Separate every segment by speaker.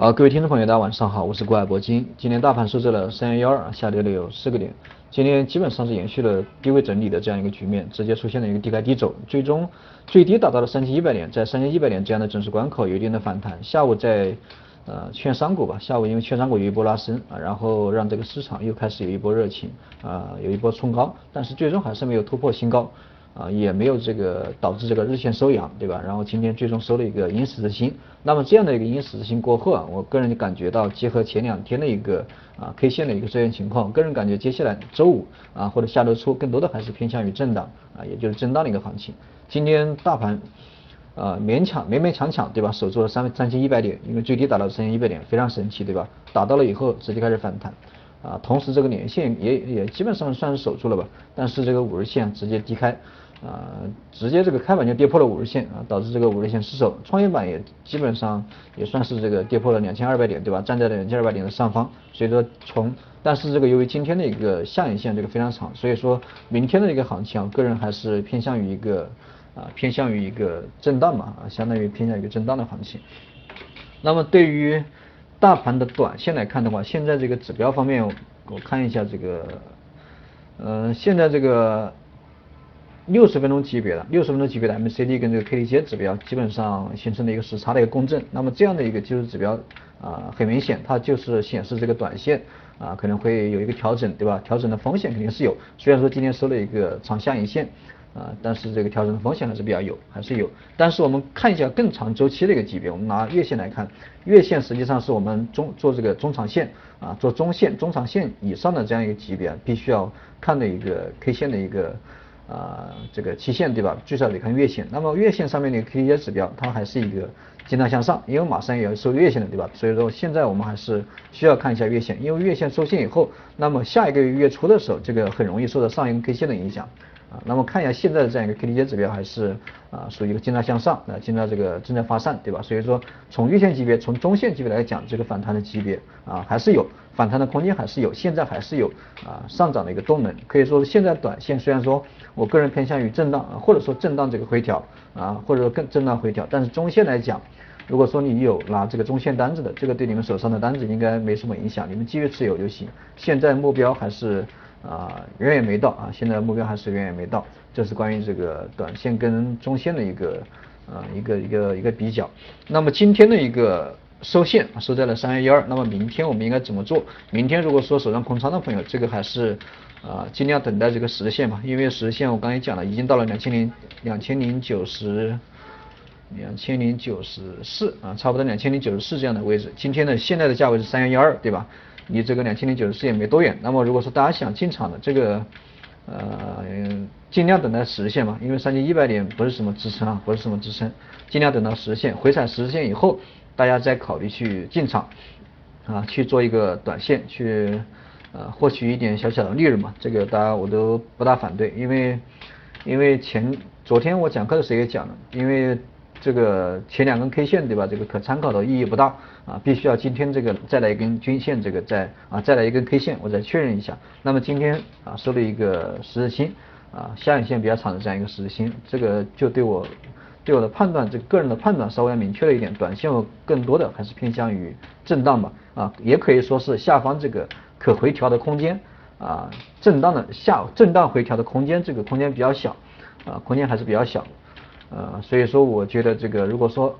Speaker 1: 啊，各位听众朋友，大家晚上好，我是郭海铂金。今天大盘收在了三幺幺二，下跌了有四个点。今天基本上是延续了低位整理的这样一个局面，直接出现了一个低开低走，最终最低达到了三千一百点，在三千一百点这样的整数关口有一定的反弹。下午在呃券商股吧，下午因为券商股有一波拉升啊，然后让这个市场又开始有一波热情啊，有一波冲高，但是最终还是没有突破新高。啊，也没有这个导致这个日线收阳，对吧？然后今天最终收了一个阴十字星。那么这样的一个阴十字星过后啊，我个人感觉到，结合前两天的一个啊 K 线的一个出现情况，个人感觉接下来周五啊或者下周初，更多的还是偏向于震荡啊，也就是震荡的一个行情。今天大盘啊勉强勉勉强强，对吧？守住了三三千一百点，因为最低达到三千一百点，非常神奇，对吧？打到了以后直接开始反弹。啊，同时这个年线也也基本上算是守住了吧，但是这个五日线直接低开，啊，直接这个开盘就跌破了五日线啊，导致这个五日线失守，创业板也基本上也算是这个跌破了两千二百点，对吧？站在了两千二百点的上方，所以说从，但是这个由于今天的一个下影线这个非常长，所以说明天的一个行情啊，个人还是偏向于一个啊偏向于一个震荡嘛啊，相当于偏向于一个震荡的行情。那么对于大盘的短线来看的话，现在这个指标方面，我看一下这个，呃，现在这个六十分钟级别的六十分钟级别的 MACD 跟这个 KDJ 指标基本上形成了一个时差的一个共振。那么这样的一个技术指标啊，很明显，它就是显示这个短线啊可能会有一个调整，对吧？调整的风险肯定是有。虽然说今天收了一个长下影线。啊，但是这个调整的风险还是比较有，还是有。但是我们看一下更长周期的一个级别，我们拿月线来看，月线实际上是我们中做这个中长线啊，做中线、中长线以上的这样一个级别，必须要看的一个 K 线的一个啊这个期限对吧？最少得看月线。那么月线上面的 K D J 指标，它还是一个震荡向上，因为马上也要收月线的对吧？所以说现在我们还是需要看一下月线，因为月线收线以后，那么下一个月月初的时候，这个很容易受到上一根 K 线的影响。啊，那么看一下现在的这样一个 K D J 指标还是啊属于一个震荡向上，啊，现在这个正在发散，对吧？所以说从月线级别、从中线级别来讲，这个反弹的级别啊还是有反弹的空间，还是有，现在还是有啊上涨的一个动能。可以说现在短线虽然说我个人偏向于震荡，啊或者说震荡这个回调啊，或者说更震荡回调，但是中线来讲，如果说你有拿这个中线单子的，这个对你们手上的单子应该没什么影响，你们继续持有就行。现在目标还是。啊，远远没到啊，现在目标还是远远没到，这是关于这个短线跟中线的一个啊一个一个一个比较。那么今天的一个收线收在了三幺幺二，那么明天我们应该怎么做？明天如果说手上空仓的朋友，这个还是啊尽量等待这个实线嘛，因为实线我刚才讲了，已经到了两千零两千零九十两千零九十四啊，差不多两千零九十四这样的位置。今天的现在的价位是三幺幺二，对吧？离这个两千零九十四也没多远，那么如果说大家想进场的这个，呃，尽量等待实现嘛，因为三千一百点不是什么支撑啊，不是什么支撑，尽量等到实现回踩实现以后，大家再考虑去进场，啊，去做一个短线，去呃获取一点小小的利润嘛，这个大家我都不大反对，因为因为前昨天我讲课的时候也讲了，因为。这个前两根 K 线对吧？这个可参考的意义不大啊，必须要今天这个再来一根均线，这个再啊再来一根 K 线，我再确认一下。那么今天啊收了一个十字星啊下影线比较长的这样一个十字星，这个就对我对我的判断，这个个人的判断稍微明确了一点。短线我更多的还是偏向于震荡吧啊，也可以说是下方这个可回调的空间啊，震荡的下震荡回调的空间，这个空间比较小啊，空间还是比较小。呃，所以说我觉得这个如果说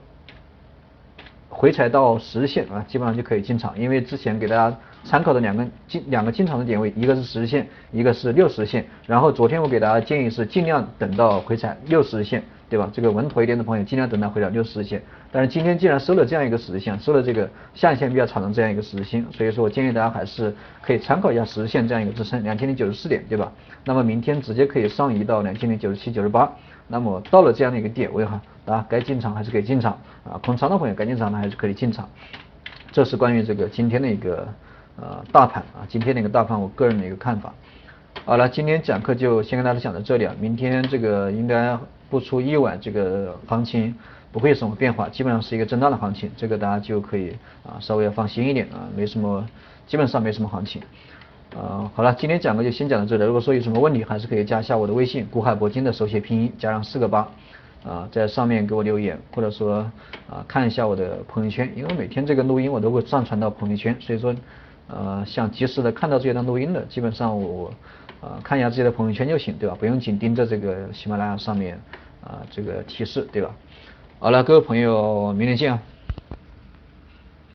Speaker 1: 回踩到实线啊，基本上就可以进场，因为之前给大家参考的两根进两个进场的点位，一个是十线，一个是六十线。然后昨天我给大家建议是尽量等到回踩六十线，对吧？这个稳妥一点的朋友尽量等到回踩六十线。但是今天既然收了这样一个十线，收了这个下影线比较长的这样一个十线，所以说我建议大家还是可以参考一下十线这样一个支撑，两千零九十四点，对吧？那么明天直接可以上移到两千零九十七、九十八。那么到了这样的一个点位哈，啊，该进场还是可以进场啊，空仓的朋友该进场的还是可以进场。这是关于这个今天的一个呃大盘啊，今天的一个大盘，我个人的一个看法。好了，今天讲课就先跟大家讲到这里啊，明天这个应该不出意外，这个行情不会有什么变化，基本上是一个震荡的行情，这个大家就可以啊稍微要放心一点啊，没什么，基本上没什么行情。呃，好了，今天讲的就先讲到这里。如果说有什么问题，还是可以加一下我的微信，古海铂金的手写拼音加上四个八。啊在上面给我留言，或者说啊看一下我的朋友圈，因为每天这个录音我都会上传到朋友圈，所以说呃想及时的看到这段录音的，基本上我啊看一下自己的朋友圈就行，对吧？不用紧盯着这个喜马拉雅上面啊这个提示，对吧？好了，各位朋友，明天见啊！